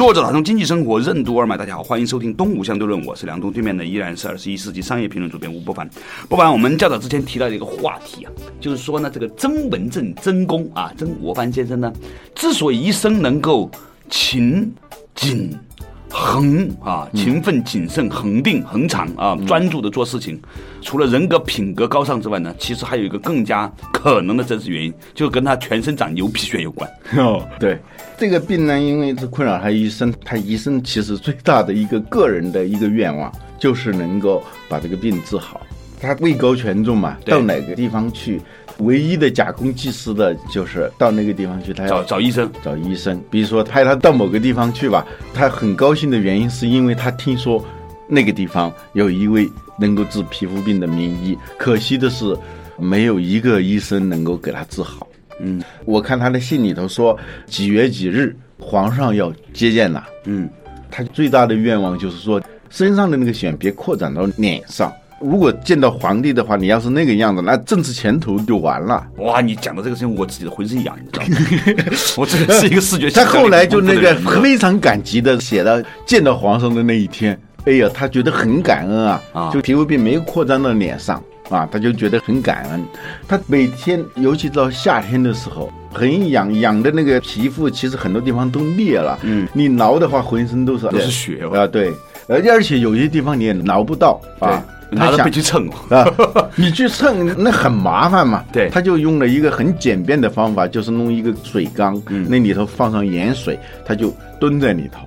作者打通经济生活任督二脉，大家好，欢迎收听《东吴相对论》，我是梁东，对面的依然是二十一世纪商业评论主编吴伯凡。不凡，我们较早之前提到的一个话题啊，就是说呢，这个曾文正、曾公啊，曾国藩先生呢，之所以一生能够勤谨。恒啊，勤奋、谨慎、恒定、恒长啊，专注的做事情。除了人格品格高尚之外呢，其实还有一个更加可能的真实原因，就跟他全身长牛皮癣有关。哦，对，这个病呢，因为是困扰他一生，他一生其实最大的一个个人的一个愿望，就是能够把这个病治好。他位高权重嘛，到哪个地方去？唯一的假公济私的就是到那个地方去，他要找找医生，找医生。比如说派他到某个地方去吧，他很高兴的原因是因为他听说那个地方有一位能够治皮肤病的名医，可惜的是没有一个医生能够给他治好。嗯，我看他的信里头说几月几日皇上要接见了。嗯，他最大的愿望就是说身上的那个癣别扩展到脸上。如果见到皇帝的话，你要是那个样子，那政治前途就完了。哇，你讲的这个事情，我自己的浑身痒，你知道吗？我这个是一个视觉。他后来就那个非常感激的写到见到皇上的那一天，哎呀，他觉得很感恩啊，就皮肤病没有扩张到脸上啊，他就觉得很感恩。他每天，尤其到夏天的时候，很痒，痒的那个皮肤其实很多地方都裂了。嗯，你挠的话，浑身都是都是血啊。对，而而且有些地方你也挠不到啊。他想去蹭啊，你去蹭那很麻烦嘛。对，他就用了一个很简便的方法，就是弄一个水缸，那里头放上盐水，他就蹲在里头，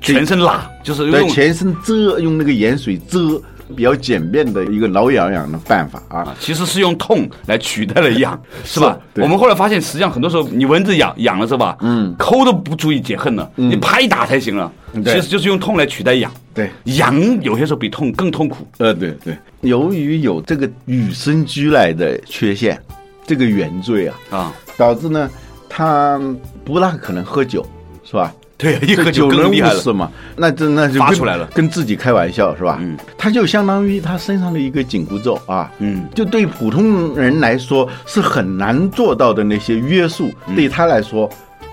全身拉，就是用全身遮，用那个盐水遮。比较简便的一个挠痒痒的办法啊，其实是用痛来取代了痒，是吧？我们后来发现，实际上很多时候你蚊子痒痒了是吧？嗯，抠都不足以解恨了，你拍打才行了。其实就是用痛来取代痒。对，痒有些时候比痛更痛苦。呃，对对。由于有这个与生俱来的缺陷，这个原罪啊啊，导致呢他不大可能喝酒，是吧？对，一喝酒更厉害了嘛？那这那就发出来了，跟自己开玩笑是吧？嗯，他就相当于他身上的一个紧箍咒啊，嗯，就对普通人来说是很难做到的那些约束，对他来说，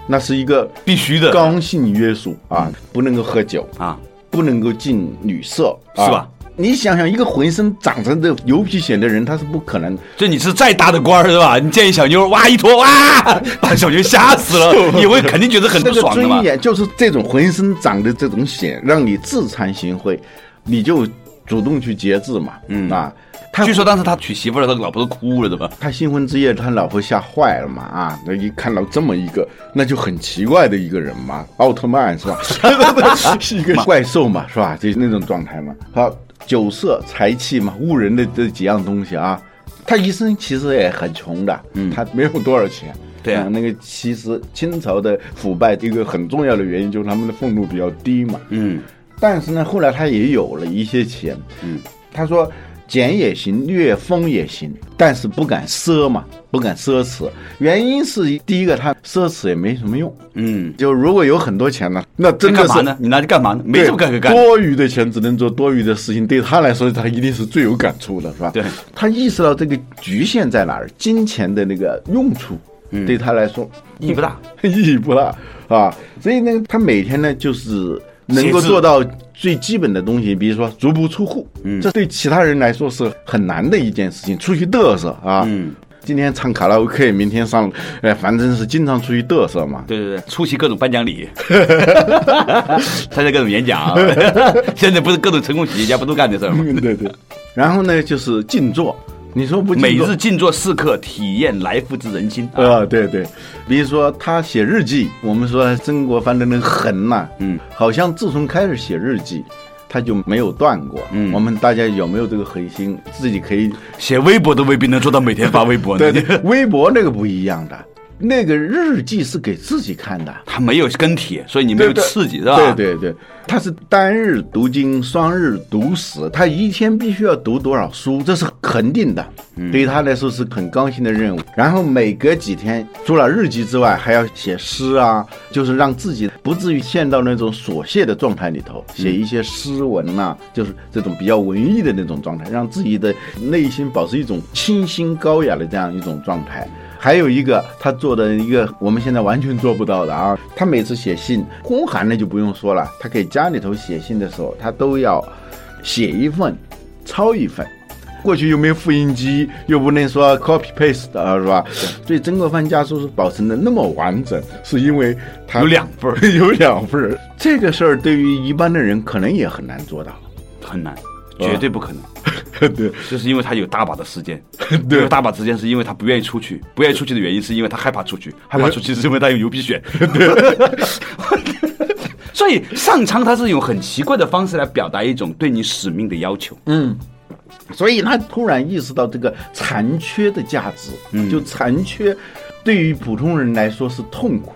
那是一个必须的刚性约束啊，不能够喝酒啊，不能够进女色，是吧？你想想，一个浑身长着这牛皮癣的人，他是不可能。就你是再大的官儿，是吧？你见一小妞，哇一脱，哇，把小妞吓死了，你会肯定觉得很不爽的嘛。尊严就是这种浑身长的这种癣，让你自惭形秽，你就主动去节制嘛。嗯啊，他据说当时他娶媳妇了，他老婆都哭了，对吧？他新婚之夜，他老婆吓坏了嘛。啊，那一看到这么一个，那就很奇怪的一个人嘛，奥特曼是吧？是一个怪兽嘛，是吧？就那种状态嘛。好。酒色财气嘛，误人的这几样东西啊，他一生其实也很穷的，嗯，他没有多少钱，对啊，那个其实清朝的腐败一个很重要的原因就是他们的俸禄比较低嘛，嗯，但是呢，后来他也有了一些钱，嗯，他说。俭也行，略丰也行，但是不敢奢嘛，不敢奢侈。原因是第一个，他奢侈也没什么用。嗯，就如果有很多钱呢，那真的是你拿去干嘛呢？没什么可干。多余的钱只能做多余的事情，对他来说，他一定是最有感触的，是吧？对，他意识到这个局限在哪儿，金钱的那个用处，对他来说意义不大，意义不大啊。所以呢，他每天呢就是。能够做到最基本的东西，比如说足不出户，嗯，这对其他人来说是很难的一件事情。出去嘚瑟啊，嗯，今天唱卡拉 OK，明天上，哎，反正是经常出去嘚瑟嘛。对对对，出席各种颁奖礼，参加各种演讲。现在不是各种成功企业家不都干这事吗？对对。然后呢，就是静坐。你说不？每日静坐四刻，体验来复之人心。啊，对对，比如说他写日记，我们说曾国藩的那个横呐，嗯，好像自从开始写日记，他就没有断过。嗯，我们大家有没有这个恒心？自己可以写微博都未必能做到每天发微博。对对，微博那个不一样的，那个日记是给自己看的。他没有跟帖，所以你没有刺激，是吧？对对对，他是单日读经，双日读史，他一天必须要读多少书，这是肯定的。对于他来说是很高兴的任务。然后每隔几天，除了日记之外，还要写诗啊，就是让自己不至于陷到那种琐屑的状态里头，写一些诗文呐、就是这种比较文艺的那种状态，让自己的内心保持一种清新高雅的这样一种状态。还有一个，他做的一个我们现在完全做不到的啊！他每次写信，公函那就不用说了，他给家里头写信的时候，他都要写一份，抄一份。过去又没有复印机，又不能说 copy paste 啊，是吧？所以曾国藩家书是保存的那么完整，是因为他有两份儿 有两份儿。这个事儿对于一般的人可能也很难做到。很难，绝对不可能。对，就是因为他有大把的时间，有大把时间是因为他不愿意出去，不愿意出去的原因是因为他害怕出去，害怕出去是因为他有牛皮癣。所以上苍他是用很奇怪的方式来表达一种对你使命的要求。嗯。所以他突然意识到这个残缺的价值，嗯。就残缺，对于普通人来说是痛苦，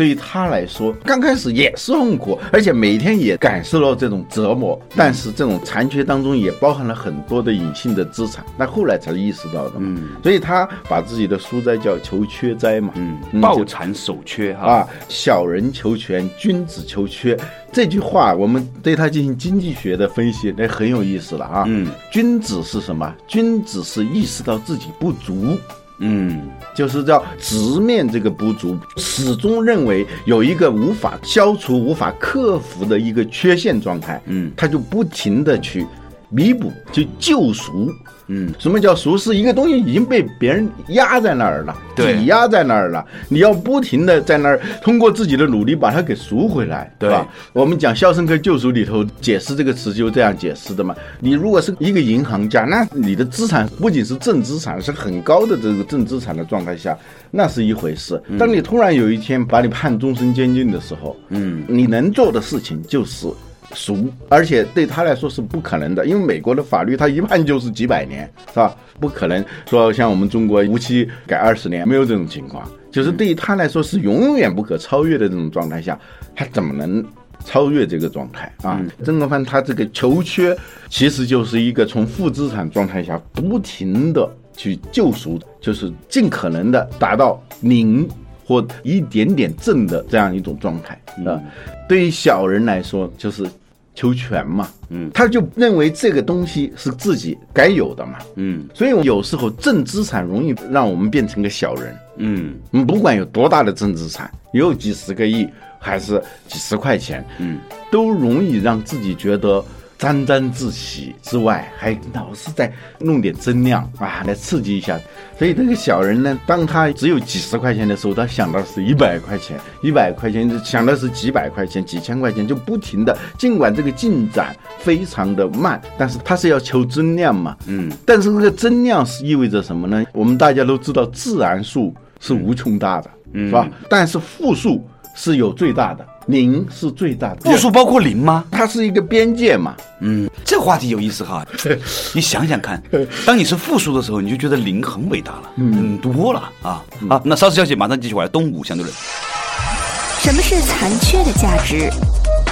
对于他来说，刚开始也是痛苦，而且每天也感受到这种折磨。但是这种残缺当中也包含了很多的隐性的资产，那后来才意识到的嗯。所以他把自己的书斋叫求缺斋嘛。嗯，抱残守缺哈。啊，小人求全，君子求缺。这句话我们对他进行经济学的分析，那很有意思了啊。嗯，君子是什么？君子是意识到自己不足，嗯。就是要直面这个不足，始终认为有一个无法消除、无法克服的一个缺陷状态，嗯。他就不停的去弥补、就救赎。嗯，什么叫赎？是一个东西已经被别人压在那儿了，对抵押在那儿了，你要不停的在那儿通过自己的努力把它给赎回来，对吧？我们讲《肖申克救赎》里头解释这个词就这样解释的嘛。你如果是一个银行家，那你的资产不仅是正资产，是很高的这个正资产的状态下，那是一回事。当你突然有一天把你判终身监禁的时候，嗯，你能做的事情就是。赎，而且对他来说是不可能的，因为美国的法律他一判就是几百年，是吧？不可能说像我们中国无期改二十年，没有这种情况。就是对于他来说是永远不可超越的这种状态下，他怎么能超越这个状态啊？曾国藩他这个求缺，其实就是一个从负资产状态下不停的去救赎，就是尽可能的达到零或一点点正的这样一种状态啊。对于小人来说，就是求全嘛，嗯，他就认为这个东西是自己该有的嘛，嗯。所以有时候正资产容易让我们变成个小人。嗯。你，不管有多大的正资产，有几十个亿还是几十块钱，嗯，都容易让自己觉得沾沾自喜之外，还老是在弄点增量啊，来刺激一下。所以这个小人呢，当他只有几十块钱的时候，他想到是一百块钱，一百块钱想的是几百块钱、几千块钱，就不停的。尽管这个进展非常的慢，但是他是要求增量嘛，嗯，但是这个增量是意味着什么呢？我们大家都知道，自然数是无穷大的，嗯是吧？但是负数是有最大的，零是最大的。复数包括零吗？它是一个边界嘛，嗯，这话题有意思哈。你想想看，当你是负数的时候，你就觉得零很伟大了，很多了啊。啊，那稍事休息，马上继续回来。东吴相对论。什么是残缺的价值？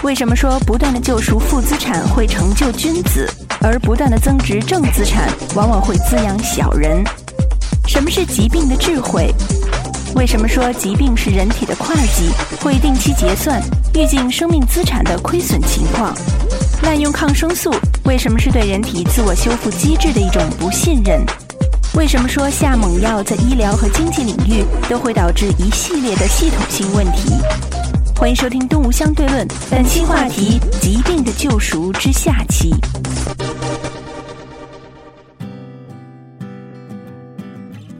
为什么说不断的救赎负资产会成就君子，而不断的增值正资产往往会滋养小人？什么是疾病的智慧？为什么说疾病是人体的会计，会定期结算，预警生命资产的亏损情况？滥用抗生素为什么是对人体自我修复机制的一种不信任？为什么说下猛药在医疗和经济领域都会导致一系列的系统性问题？欢迎收听《东吴相对论》，本期话题：疾病的救赎之下期。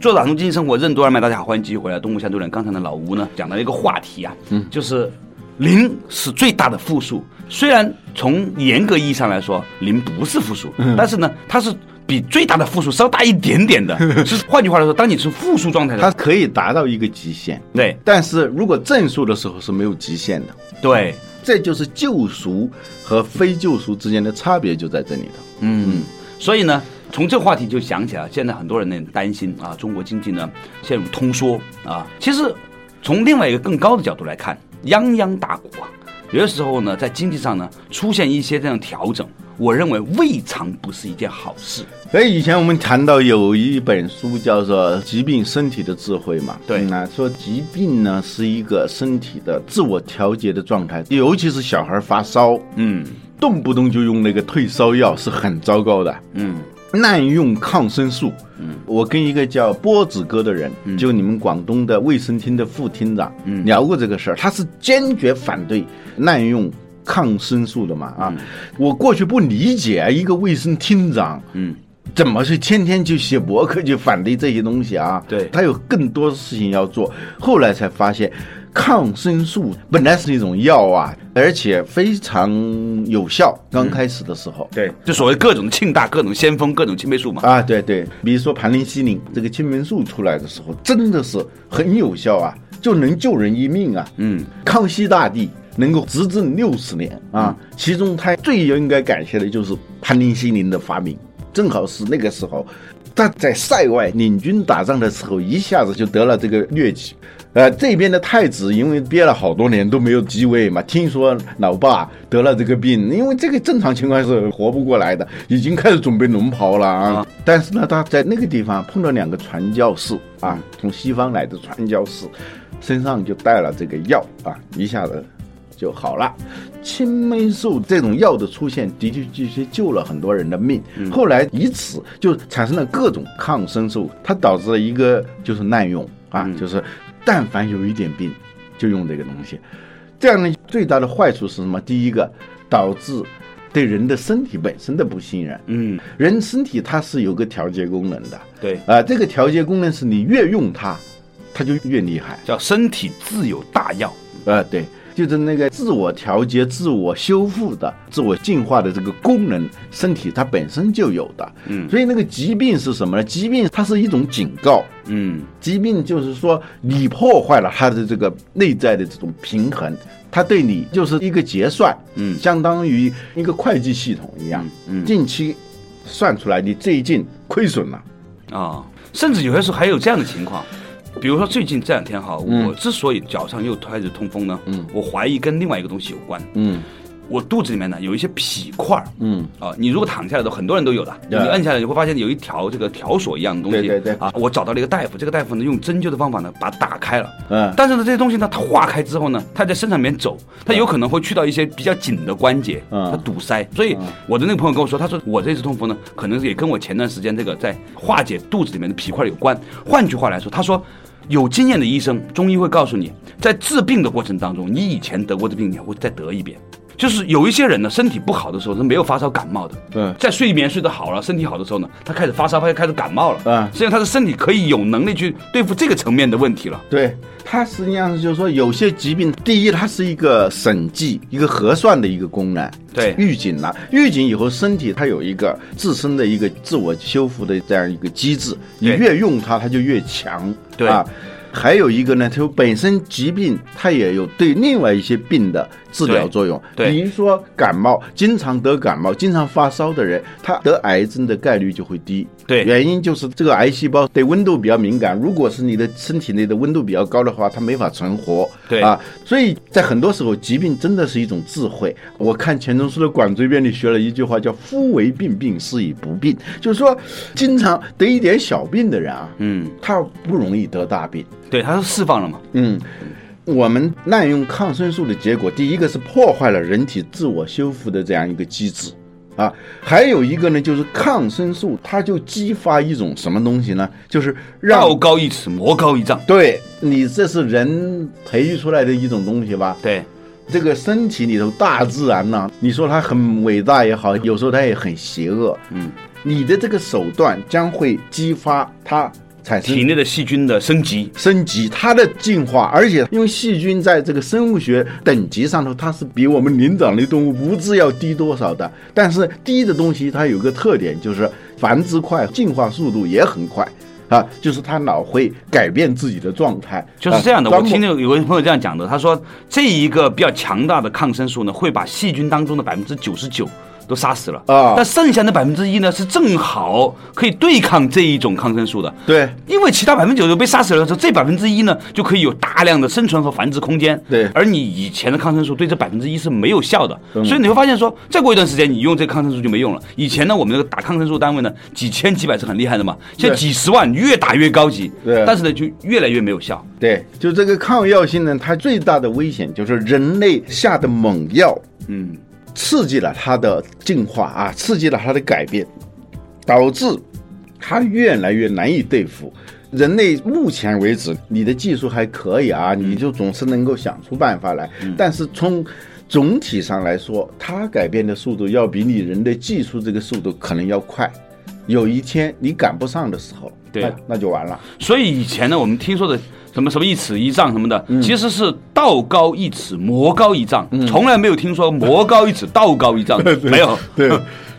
做打通经济生活任督二脉，大家好，欢迎继续回来。东吴相对论，刚才的老吴呢讲到一个话题啊，嗯，就是零是最大的负数。虽然从严格意义上来说，零不是负数，但是呢，它是比最大的负数稍大一点点的。是换句话来说，当你是负数状态的，它可以达到一个极限。对但是如果正数的时候是没有极限的，对，这就是救赎和非救赎之间的差别就在这里头。嗯，所以呢，从这个话题就想起来，现在很多人呢担心啊，中国经济呢陷入通缩啊。其实从另外一个更高的角度来看，泱泱大国啊，有的时候呢在经济上呢出现一些这样调整，我认为未尝不是一件好事。所以以前我们谈到有一本书叫做《疾病身体的智慧》嘛，对那说疾病呢是一个身体的自我调节的状态，尤其是小孩发烧，嗯动不动就用那个退烧药是很糟糕的。嗯滥用抗生素，嗯，我跟一个叫波子哥的人，就你们广东的卫生厅的副厅长，嗯，聊过这个事儿，他是坚决反对滥用抗生素的嘛，啊，我过去不理解啊，一个卫生厅长，嗯，怎么是天天就写博客就反对这些东西啊？对。他有更多的事情要做，后来才发现。抗生素本来是一种药啊，而且非常有效。刚开始的时候，对，就所谓各种庆大、各种先锋、各种青霉素嘛。啊，对对，比如说盘林西林这个青霉素出来的时候，真的是很有效啊，就能救人一命啊。嗯，康熙大帝能够执政六十年啊，其中他最应该感谢的就是盘林西林的发明，正好是那个时候。他在塞外领军打仗的时候，一下子就得了这个疟疾。呃，这边的太子因为憋了好多年都没有继位嘛，听说老爸得了这个病，因为这个正常情况是活不过来的，已经开始准备龙袍了啊。但是呢，他在那个地方碰到两个传教士啊，从西方来的传教士，身上就带了这个药啊，一下子就好了。青霉素这种药的出现，的确的确救了很多人的命。后来以此就产生了各种抗生素，它导致了一个就是滥用啊，就是但凡有一点病，就用这个东西。这样呢，最大的坏处是什么？第一个，导致对人的身体本身的不信任。嗯，人身体它是有个调节功能的，对，啊、这个调节功能是你越用它，它就越厉害。叫身体自有大药。啊，对，就是那个自我调节、自我修复的、自我进化的这个功能，身体它本身就有的。嗯。所以那个疾病是什么呢？疾病它是一种警告，嗯。疾病就是说你破坏了它的这个内在的这种平衡，它对你就是一个结算，嗯。相当于一个会计系统一样，嗯。近期算出来你最近亏损了，啊，甚至有些时候还有这样的情况，比如说最近这两天哈，嗯。我之所以脚上又开始痛风呢，嗯。我怀疑跟另外一个东西有关。嗯我肚子里面呢有一些皮块儿。嗯。啊，你如果躺下来的，很多人都有的，你对摁下来你会发现有一条这个条索一样的东西，对对对。啊，我找到了一个大夫，这个大夫呢用针灸的方法呢把它打开了，嗯。但是呢这些东西呢它化开之后呢，它在身上里面走，它有可能会去到一些比较紧的关节，嗯。它堵塞，所以我的那个朋友跟我说，他说我这次痛风呢，可能也跟我前段时间这个在化解肚子里面的皮块有关。换句话来说，他说。有经验的医生，中医会告诉你，在治病的过程当中，你以前得过的病，你还会再得一遍。就是有一些人呢，身体不好的时候是没有发烧感冒的，嗯在睡眠睡得好了，身体好的时候呢，他开始发烧，他就开始感冒了，嗯实际上他的身体可以有能力去对付这个层面的问题了。对，它实际上就是说，有些疾病，第一，它是一个审计、一个核算的一个功能。对预警了，预警以后，身体它有一个自身的一个自我修复的这样一个机制，你越用它，它就越强。对啊。还有一个呢，就本身疾病它也有对另外一些病的治疗作用。比如说感冒，经常得感冒、经常发烧的人，他得癌症的概率就会低。对原因就是这个癌细胞对温度比较敏感，如果是你的身体内的温度比较高的话，它没法存活。对啊，所以在很多时候，疾病真的是一种智慧。我看钱钟书的《管锥编》里学了一句话，叫“夫为病，病是以不病”，就是说，经常得一点小病的人啊，嗯，他不容易得大病。对，他是释放了嘛。嗯，我们滥用抗生素的结果，第一个是破坏了人体自我修复的这样一个机制。啊，还有一个呢，就是抗生素，它就激发一种什么东西呢？就是让道高一尺，魔高一丈。对你这是人培育出来的一种东西吧？对，这个身体里头，大自然呐、你说它很伟大也好，有时候它也很邪恶。嗯，你的这个手段将会激发它产生体内的细菌的升级。升级，它的进化，而且因为细菌在这个生物学等级上头，它是比我们灵长类动物不知要低多少的。但是低的东西它有个特点，就是繁殖快，进化速度也很快。啊，就是他老会改变自己的状态，就是这样的。啊我听有有个朋友这样讲的，他说这一个比较强大的抗生素呢，会把细菌当中的百分之九十九都杀死了啊但剩下的百分之一呢，是正好可以对抗这一种抗生素的。对因为其他百分之九十被杀死了之后，这百分之一呢就可以有大量的生存和繁殖空间。对而你以前的抗生素对这百分之一是没有效的，嗯所以你会发现说，再过一段时间你用这个抗生素就没用了。以前呢，我们这个打抗生素单位呢，几千几百是很厉害的嘛，现在几十万，越打越高级。对但是呢，就越来越没有效。对，就这个抗药性呢，它最大的危险就是人类下的猛药嗯，刺激了它的进化啊，刺激了它的改变，导致它越来越难以对付。人类目前为止，你的技术还可以啊，你就总是能够想出办法来。但是从总体上来说，它改变的速度要比你人的技术这个速度可能要快。有一天你赶不上的时候，对那那就完了。所以以前呢，我们听说的什么什么一尺一丈什么的，嗯其实是道高一尺，魔高一丈，从来没有听说魔高一尺，道高一丈，没有。对，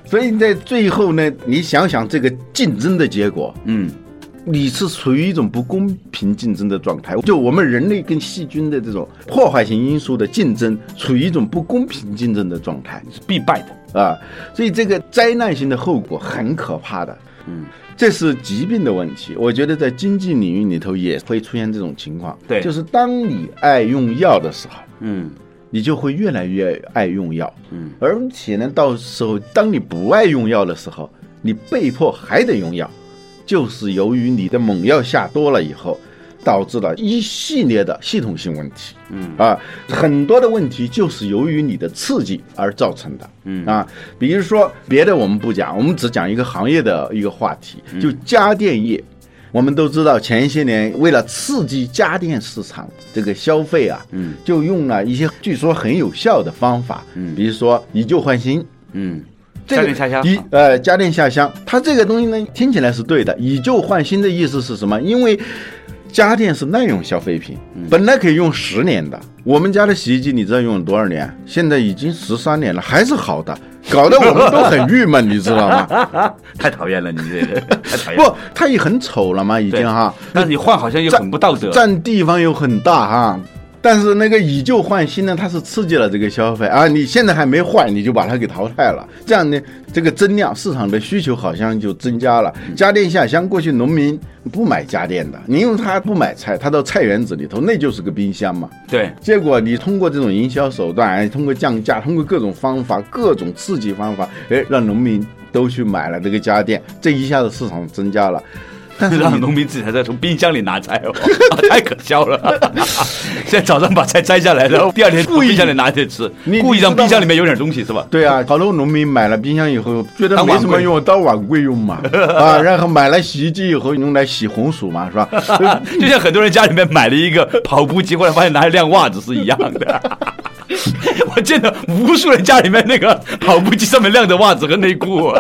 所以在最后呢，你想想这个竞争的结果，嗯，你是处于一种不公平竞争的状态。就我们人类跟细菌的这种破坏性因素的竞争，处于一种不公平竞争的状态是必败的。啊，所以这个灾难性的后果很可怕的。嗯，这是疾病的问题。我觉得在经济领域里头也会出现这种情况。对就是当你爱用药的时候，嗯你就会越来越爱用药，嗯，而且呢，到时候当你不爱用药的时候，你被迫还得用药，就是由于你的猛药下多了以后，导致了一系列的系统性问题，嗯。啊，很多的问题就是由于你的刺激而造成的，嗯。啊，比如说别的我们不讲，我们只讲一个行业的一个话题，嗯。就家电业。我们都知道，前些年为了刺激家电市场这个消费啊，嗯，就用了一些据说很有效的方法，嗯。比如说以旧换新，嗯，这个家电下乡。以呃家电下乡，它这个东西呢听起来是对的。以旧换新的意思是什么？因为家电是耐用消费品，嗯本来可以用十年的。我们家的洗衣机你知道用了多少年？现在已经十三年了，还是好的，搞得我们都很郁闷，你知道吗？太讨厌了，你这个 太讨厌。不，它也很丑了嘛，已经哈。但是你换好像又很不道德。占地方又很大哈。但是那个以旧换新呢，它是刺激了这个消费啊！你现在还没换，你就把它给淘汰了，这样呢，这个增量市场的需求好像就增加了。家电下乡，过去农民不买家电的，你因为他不买菜，他到菜园子里头那就是个冰箱嘛。对，结果你通过这种营销手段，哎通过降价，通过各种方法、各种刺激方法，哎，让农民都去买了这个家电，这一下子市场增加了。让农民自己还在从冰箱里拿菜哦，太可笑了。现在早上把菜摘下来，然后第二天从冰箱里拿去吃，你故意让冰箱里面有点东西是吧？对啊，好多农民买了冰箱以后，觉得没什么用，当碗柜用嘛，啊，然后买了洗衣机以后用来洗红薯嘛，是吧？就像很多人家里面买了一个跑步机，后来发现拿来晾袜子是一样的。我见到无数人家里面那个跑步机上面晾着袜子和内裤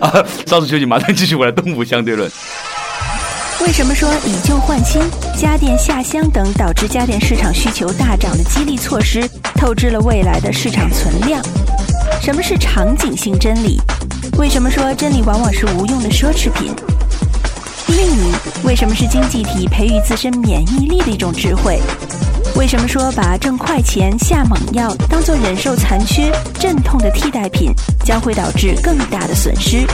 啊！稍事休息，马上继续回来东吴相对论。为什么说以旧换新、家电下乡等导致家电市场需求大涨的激励措施，透支了未来的市场存量？什么是场景性真理？为什么说真理往往是无用的奢侈品？另一，为什么是经济体培育自身免疫力的一种智慧？为什么说把挣快钱下猛药当做忍受残缺、阵痛的替代品，将会导致更大的损失？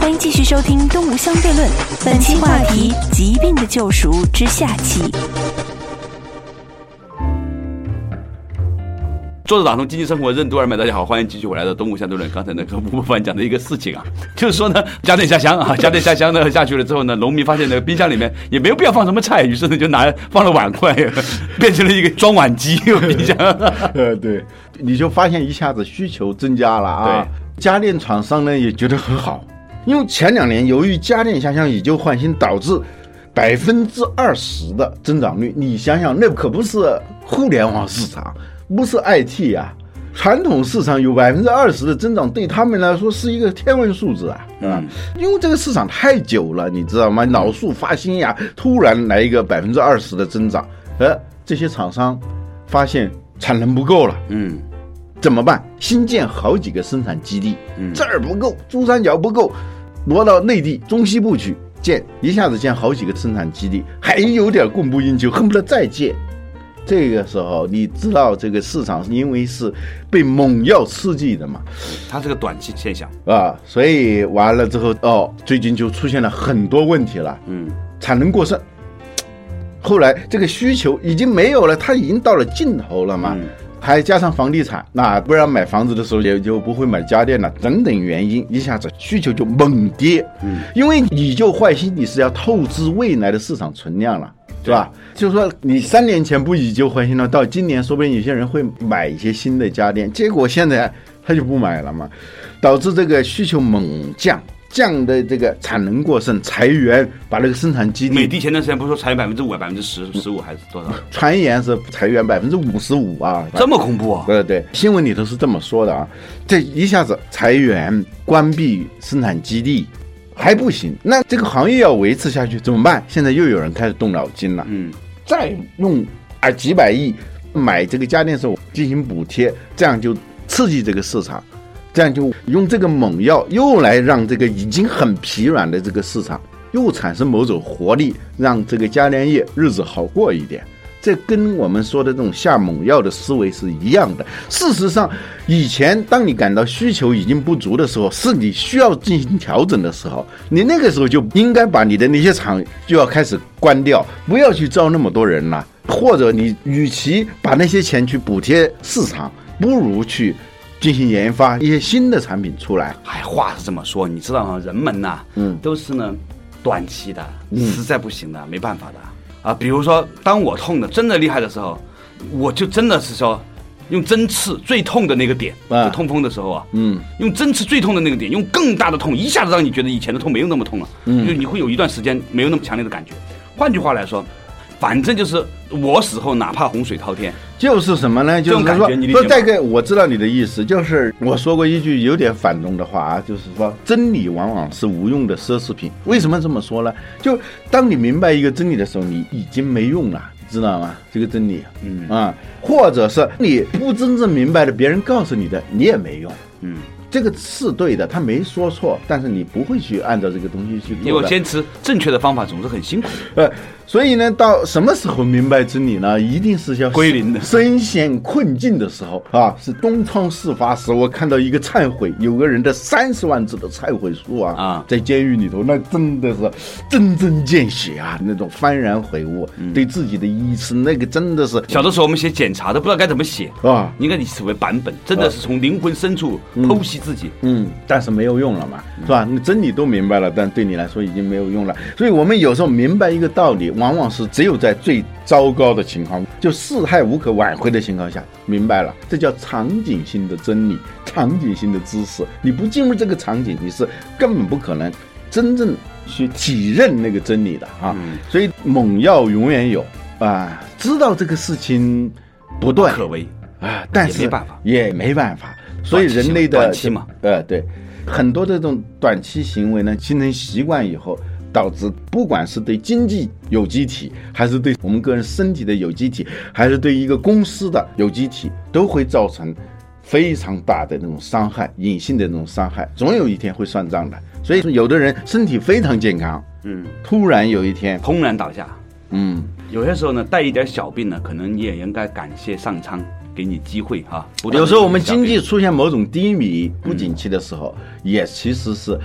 欢迎继续收听《东吴相对论》，本期话题：疾病的救赎之下期。作者打通经济生活任督二脉，大家好，欢迎继续回来的东吴相对论。刚才那个吴伯凡讲的一个事情啊，就是说呢，家电下乡啊，家电下乡呢 下去了之后呢，农民发现那个冰箱里面也没有必要放什么菜，于是呢就拿放了碗筷，变成了一个装碗机冰箱。呃，对，你就发现一下子需求增加了啊。家电厂商呢也觉得很好，因为前两年由于家电下乡以旧换新，导致百分之二十的增长率。你想想，那可不是互联网市场，不是 IT 啊。传统市场有百分之二十的增长，对他们来说是一个天文数字啊，啊、因为这个市场太久了，你知道吗？老树发新芽，突然来一个百分之二十的增长，呃，这些厂商发现产能不够了，嗯，怎么办？新建好几个生产基地，嗯这儿不够，珠三角不够，挪到内地中西部去，建，一下子建好几个生产基地，还有点供不应求，恨不得再建。这个时候，你知道这个市场因为是被猛药刺激的嘛，它是个短期现象。啊，所以完了之后，哦，最近就出现了很多问题了，嗯，产能过剩。后来这个需求已经没有了，它已经到了尽头了嘛。嗯还加上房地产，那不然买房子的时候也就不会买家电了，等等原因，一下子需求就猛跌。嗯，因为你就坏心，你是要透支未来的市场存量了。对吧？就是说，你三年前不以旧换新了，到今年说不定有些人会买一些新的家电，结果现在他就不买了嘛，导致这个需求猛降，降的这个产能过剩，裁员，把那个生产基地美的前段时间不是说裁员百分之五、百分之十、十五还是多少？传言是裁员百分之五十五啊，这么恐怖啊！对对，新闻里头是这么说的啊，这一下子裁员、关闭生产基地还不行，那这个行业要维持下去怎么办？现在又有人开始动脑筋了，嗯，再用啊几百亿买这个家电时候进行补贴，这样就刺激这个市场，这样就用这个猛药又来让这个已经很疲软的这个市场又产生某种活力，让这个家电业日子好过一点。这跟我们说的这种下猛药的思维是一样的。事实上，以前当你感到需求已经不足的时候，是你需要进行调整的时候，你那个时候就应该把你的那些厂就要开始关掉，不要去招那么多人了。或者你与其把那些钱去补贴市场，不如去进行研发一些新的产品出来。哎，话是这么说，你知道吗？人们呐，嗯都是呢短期的，实在不行的，没办法的啊。比如说，当我痛的真的厉害的时候，我就真的是说，用针刺最痛的那个点，啊就痛风的时候啊，嗯，用针刺最痛的那个点，用更大的痛，一下子让你觉得以前的痛没有那么痛了，嗯就你会有一段时间没有那么强烈的感觉。换句话来说，反正就是我死后哪怕洪水滔天，就是什么呢？就是说，说大概我知道你的意思，就是我说过一句有点反动的话啊，就是说真理往往是无用的奢侈品。为什么这么说呢？就当你明白一个真理的时候，你已经没用了。知道吗？这个真理，嗯啊，或者是你不真正明白的，别人告诉你的，你也没用。嗯，这个是对的，他没说错，但是你不会去按照这个东西去因为我。坚持正确的方法总是很辛苦的。呃，所以呢，到什么时候明白真理呢？一定是要归零的身陷困境的时候啊！是东窗事发时，我看到一个忏悔，有个人的三十万字的忏悔书啊啊在监狱里头，那真的是针针见血啊，那种幡然悔悟，嗯对自己的医师，那个真的是小的时候我们写检查都不知道该怎么写，啊。应该以此为版本，真的是从灵魂深处剖析自己。嗯，但是没有用了嘛，是吧？你真理都明白了，但对你来说已经没有用了。所以我们有时候明白一个道理，往往是只有在最糟糕的情况，就事态无可挽回的情况下明白了，这叫场景性的真理，场景性的知识。你不进入这个场景，你是根本不可能真正去体认那个真理的啊。所以猛药永远有啊，知道这个事情不断，可为，啊，但是也没办法也没办法。所以人类的短期嘛，呃，对，很多这种短期行为呢，形成习惯以后，导致不管是对经济有机体，还是对我们个人身体的有机体，还是对一个公司的有机体，都会造成非常大的那种伤害，隐性的那种伤害，总有一天会算账的。所以说，有的人身体非常健康，嗯，突然有一天，轰然倒下。嗯，有些时候呢，带一点小病呢，可能你也应该感谢上苍给你机会哈。有时候我们经济出现某种低迷、不景气的时候，也其实是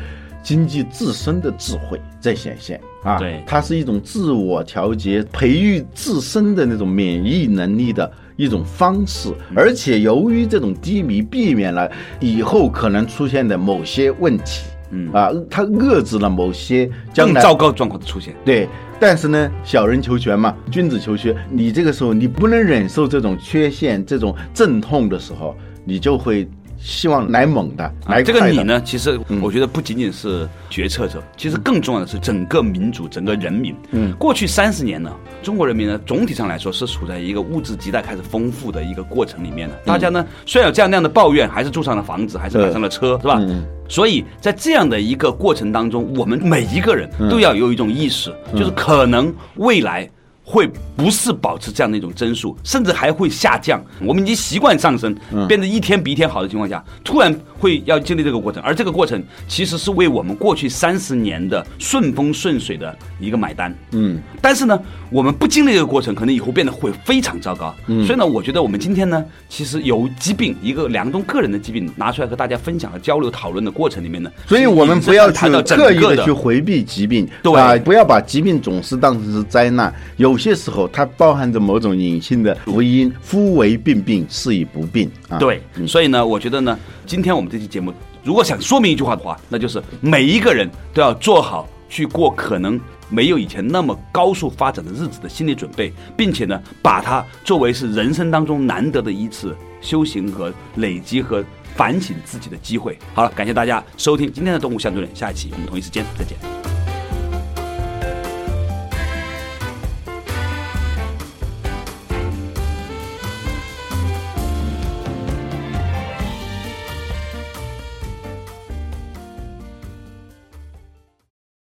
经济自身的智慧在显现啊。对它是一种自我调节、培育自身的那种免疫能力的一种方式，而且由于这种低迷，避免了以后可能出现的某些问题。嗯啊，它遏制了某些将来糟糕状况的出现。对，但是呢，小人求全嘛，君子求学。你这个时候你不能忍受这种缺陷、这种阵痛的时候，你就会希望来猛的，来啊，这个？你呢，其实嗯我觉得不仅仅是决策者，其实更重要的是整个民族、整个人民。嗯过去三十年呢，中国人民呢总体上来说是处在一个物质亟待开始丰富的一个过程里面的。大家呢虽然有这样那样的抱怨，还是住上了房子，还是买上了车，是吧？嗯所以在这样的一个过程当中，我们每一个人都要有一种意识，就是可能未来会不是保持这样的一种增速，甚至还会下降。我们已经习惯上升，变得一天比一天好的情况下，突然会要经历这个过程，而这个过程其实是为我们过去三十年的顺风顺水的一个买单。嗯，但是呢，我们不经历这个过程，可能以后变得会非常糟糕。嗯所以呢，我觉得我们今天呢，其实有疾病一个梁东个人的疾病拿出来和大家分享和交流讨论的过程里面呢，所以我们不要去刻意个的去回避疾病，对啊，不要把疾病总是当成是灾难。有些时候它包含着某种隐性的福音，夫为病病，是以不病啊。对，所以呢，我觉得呢，今天我们这期节目，如果想说明一句话的话，那就是每一个人都要做好去过可能没有以前那么高速发展的日子的心理准备，并且呢，把它作为是人生当中难得的一次修行和累积和反省自己的机会。好了，感谢大家收听今天的动物相对论，下一期我们同一时间再见。